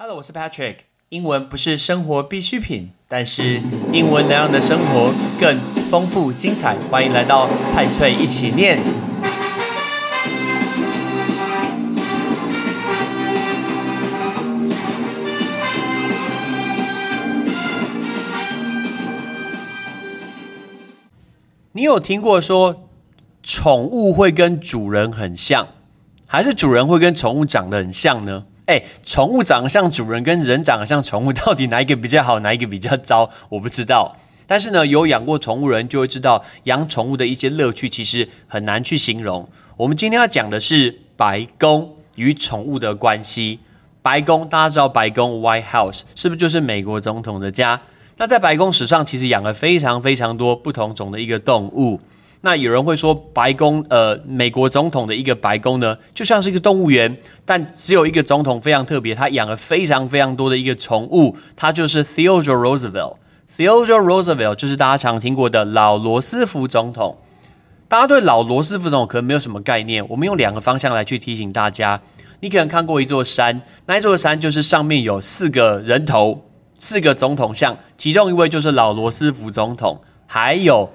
Hello，我是 Patrick。英文不是生活必需品，但是英文能让你的生活更丰富精彩。欢迎来到派翠一起念。你有听过说宠物会跟主人很像，还是主人会跟宠物长得很像呢？哎，宠物长得像主人，跟人长得像宠物，到底哪一个比较好，哪一个比较糟？我不知道。但是呢，有养过宠物人就会知道，养宠物的一些乐趣其实很难去形容。我们今天要讲的是白宫与宠物的关系。白宫大家知道，白宫 White House 是不是就是美国总统的家？那在白宫史上，其实养了非常非常多不同种的一个动物。那有人会说，白宫呃，美国总统的一个白宫呢，就像是一个动物园，但只有一个总统非常特别，他养了非常非常多的一个宠物，他就是 Theodore Roosevelt。Theodore Roosevelt 就是大家常听过的老罗斯福总统。大家对老罗斯福总统可能没有什么概念，我们用两个方向来去提醒大家。你可能看过一座山，那一座山就是上面有四个人头。四个总统像，其中一位就是老罗斯福总统。还有，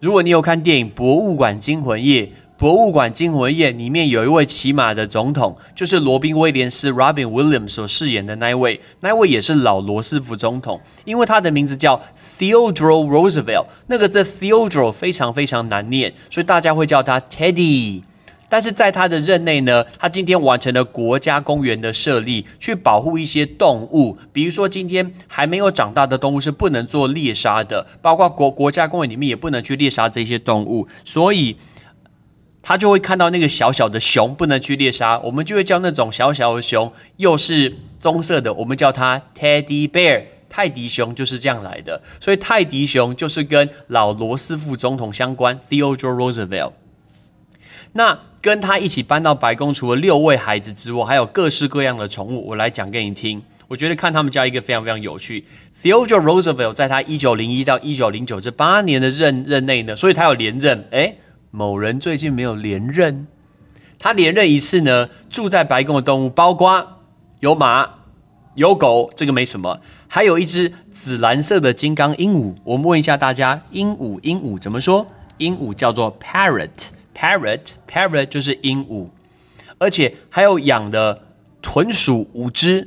如果你有看电影《博物馆惊魂夜》，《博物馆惊魂夜》里面有一位骑马的总统，就是罗宾威廉斯 （Robin Williams） 所饰演的那一位，那位也是老罗斯福总统，因为他的名字叫 Theodore Roosevelt，那个字 Theodore 非常非常难念，所以大家会叫他 Teddy。但是在他的任内呢，他今天完成了国家公园的设立，去保护一些动物。比如说，今天还没有长大的动物是不能做猎杀的，包括国国家公园里面也不能去猎杀这些动物。所以，他就会看到那个小小的熊不能去猎杀，我们就会叫那种小小的熊，又是棕色的，我们叫它 Teddy Bear，泰迪熊就是这样来的。所以，泰迪熊就是跟老罗斯福总统相关，Theodore Roosevelt。那跟他一起搬到白宫，除了六位孩子之外，还有各式各样的宠物。我来讲给你听。我觉得看他们家一个非常非常有趣。Theodore Roosevelt 在他一九零一到一九零九这八年的任任内呢，所以他有连任。诶，某人最近没有连任，他连任一次呢，住在白宫的动物包括有马、有狗，这个没什么，还有一只紫蓝色的金刚鹦鹉。我们问一下大家，鹦鹉鹦鹉怎么说？鹦鹉叫做 parrot。Parrot，parrot 就是鹦鹉，而且还有养的豚鼠五只，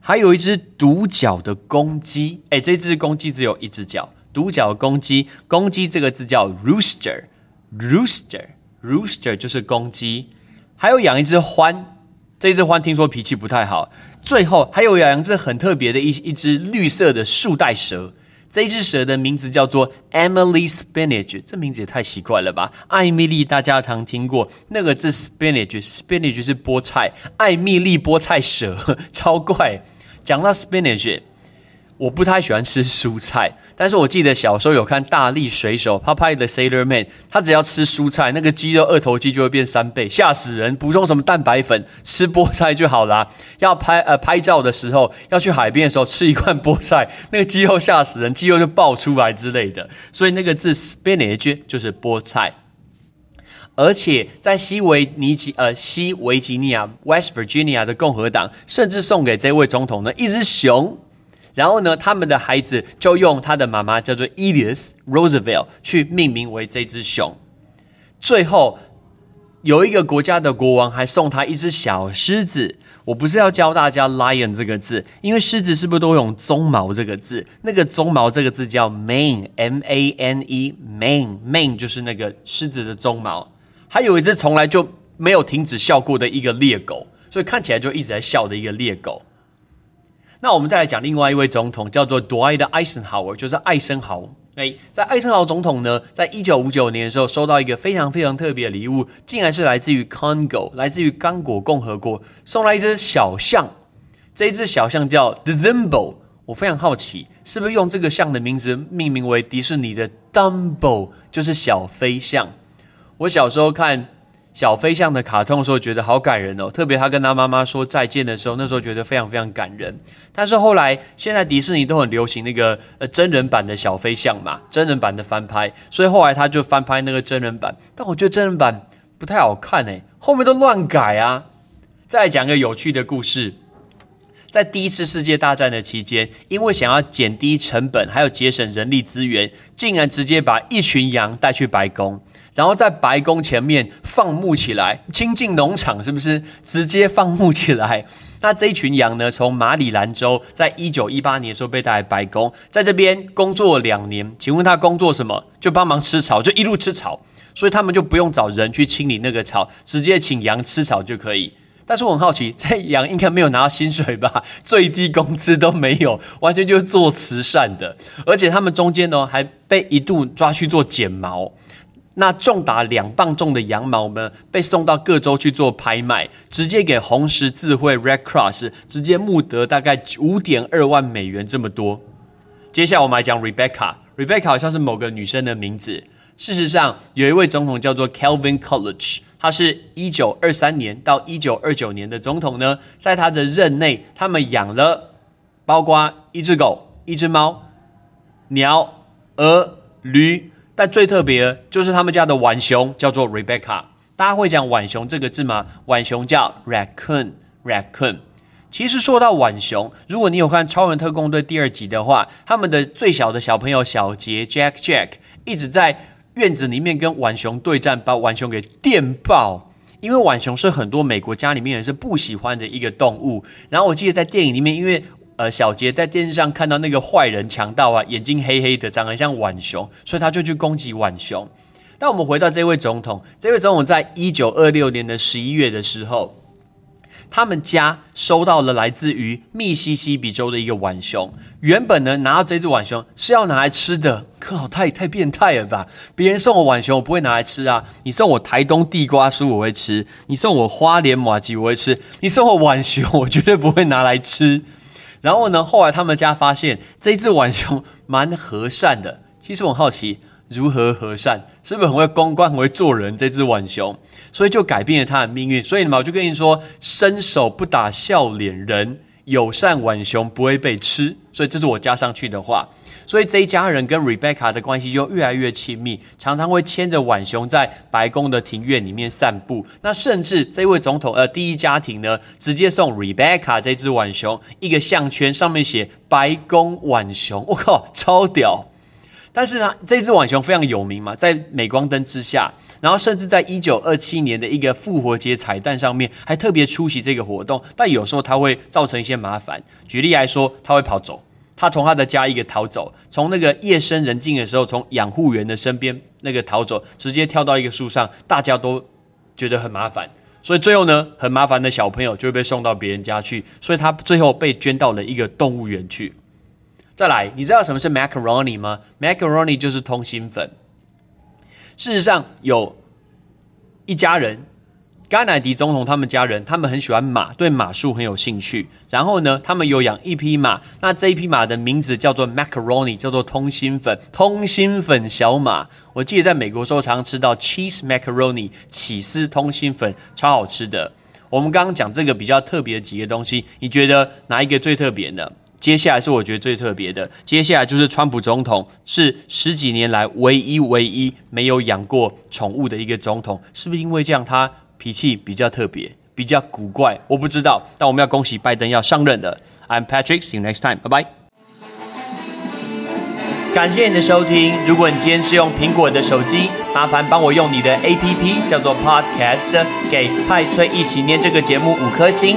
还有一只独角的公鸡。哎，这只公鸡只有一只脚。独角公鸡，公鸡这个字叫 rooster，rooster，rooster 就是公鸡。还有养一只獾，这只獾听说脾气不太好。最后还有养一只很特别的一一只绿色的树袋蛇。这只蛇的名字叫做 Emily Spinach，这名字也太奇怪了吧？艾米丽，大家常听过那个字 Spinach，Spinach 是菠菜，艾米丽菠菜蛇，超怪。讲到 Spinach。我不太喜欢吃蔬菜，但是我记得小时候有看大力水手，他拍的 Sailor Man，他只要吃蔬菜，那个肌肉二头肌就会变三倍，吓死人！补充什么蛋白粉，吃菠菜就好啦。要拍呃拍照的时候，要去海边的时候吃一罐菠菜，那个肌肉吓死人，肌肉就爆出来之类的。所以那个字 spinach 就是菠菜，而且在西维尼吉呃西维吉尼亚 West Virginia 的共和党，甚至送给这位总统呢一只熊。然后呢，他们的孩子就用他的妈妈叫做 Edith Roosevelt 去命名为这只熊。最后有一个国家的国王还送他一只小狮子。我不是要教大家 lion 这个字，因为狮子是不是都用鬃毛这个字？那个鬃毛这个字叫 mane，m a n e，mane，mane 就是那个狮子的鬃毛。还有一只从来就没有停止笑过的一个猎狗，所以看起来就一直在笑的一个猎狗。那我们再来讲另外一位总统，叫做 Dwight Eisenhower，就是艾森豪。哎，在艾森豪总统呢，在一九五九年的时候，收到一个非常非常特别的礼物，竟然是来自于 Congo，来自于刚果共和国，送来一只小象。这一只小象叫 The Zimbo。我非常好奇，是不是用这个象的名字命名为迪士尼的 Dumbo，就是小飞象。我小时候看。小飞象的卡通的时候，觉得好感人哦。特别他跟他妈妈说再见的时候，那时候觉得非常非常感人。但是后来，现在迪士尼都很流行那个呃真人版的小飞象嘛，真人版的翻拍，所以后来他就翻拍那个真人版。但我觉得真人版不太好看诶，后面都乱改啊。再讲个有趣的故事，在第一次世界大战的期间，因为想要减低成本，还有节省人力资源，竟然直接把一群羊带去白宫，然后在白宫前面放牧起来，亲近农场是不是？直接放牧起来。那这一群羊呢，从马里兰州，在一九一八年的时候被带来白宫，在这边工作两年。请问他工作什么？就帮忙吃草，就一路吃草。所以他们就不用找人去清理那个草，直接请羊吃草就可以。但是我很好奇，这羊应该没有拿到薪水吧？最低工资都没有，完全就是做慈善的。而且他们中间呢，还被一度抓去做剪毛。那重达两磅重的羊毛呢，被送到各州去做拍卖，直接给红十字会 （Red Cross） 直接募得大概五点二万美元这么多。接下来我们来讲 Rebecca，Rebecca 好像是某个女生的名字。事实上，有一位总统叫做 Kelvin Coolidge，他是一九二三年到一九二九年的总统呢。在他的任内，他们养了包括一只狗、一只猫、鸟、鹅、驴，但最特别就是他们家的浣熊叫做 Rebecca。大家会讲浣熊这个字吗？浣熊叫 raccoon，raccoon。其实说到浣熊，如果你有看《超人特工队》第二集的话，他们的最小的小朋友小杰 Jack Jack 一直在。院子里面跟浣熊对战，把浣熊给电爆。因为浣熊是很多美国家里面人是不喜欢的一个动物。然后我记得在电影里面，因为呃小杰在电视上看到那个坏人强盗啊，眼睛黑黑的，长得像浣熊，所以他就去攻击浣熊。但我们回到这位总统，这位总统在一九二六年的十一月的时候。他们家收到了来自于密西西比州的一个浣熊，原本呢拿到这只浣熊是要拿来吃的，可好，太太变态了吧！别人送我浣熊，我不会拿来吃啊。你送我台东地瓜酥，我会吃；你送我花莲马吉，我会吃；你送我浣熊，我绝对不会拿来吃。然后呢，后来他们家发现这只浣熊蛮和善的。其实我很好奇。如何和善？是不是很会公关、很会做人？这只浣熊，所以就改变了他的命运。所以嘛，我就跟你说：伸手不打笑脸人，友善浣熊不会被吃。所以这是我加上去的话。所以这一家人跟 Rebecca 的关系就越来越亲密，常常会牵着浣熊在白宫的庭院里面散步。那甚至这位总统呃第一家庭呢，直接送 Rebecca 这只浣熊一个项圈，上面写“白宫浣熊”。我靠，超屌！但是呢，这只浣熊非常有名嘛，在镁光灯之下，然后甚至在一九二七年的一个复活节彩蛋上面，还特别出席这个活动。但有时候它会造成一些麻烦。举例来说，它会跑走，它从它的家一个逃走，从那个夜深人静的时候，从养护员的身边那个逃走，直接跳到一个树上，大家都觉得很麻烦。所以最后呢，很麻烦的小朋友就会被送到别人家去，所以它最后被捐到了一个动物园去。再来，你知道什么是 macaroni 吗？macaroni 就是通心粉。事实上，有一家人，甘乃迪总统他们家人，他们很喜欢马，对马术很有兴趣。然后呢，他们有养一匹马，那这一匹马的名字叫做 macaroni，叫做通心粉，通心粉小马。我记得在美国时候常常吃到 cheese macaroni，起司通心粉，超好吃的。我们刚刚讲这个比较特别的几个东西，你觉得哪一个最特别呢？接下来是我觉得最特别的，接下来就是川普总统是十几年来唯一唯一没有养过宠物的一个总统，是不是因为这样他脾气比较特别，比较古怪？我不知道，但我们要恭喜拜登要上任了。I'm Patrick，see you next time，拜拜。感谢你的收听，如果你今天是用苹果的手机，麻烦帮我用你的 APP 叫做 Podcast，给派崔一起念这个节目五颗星。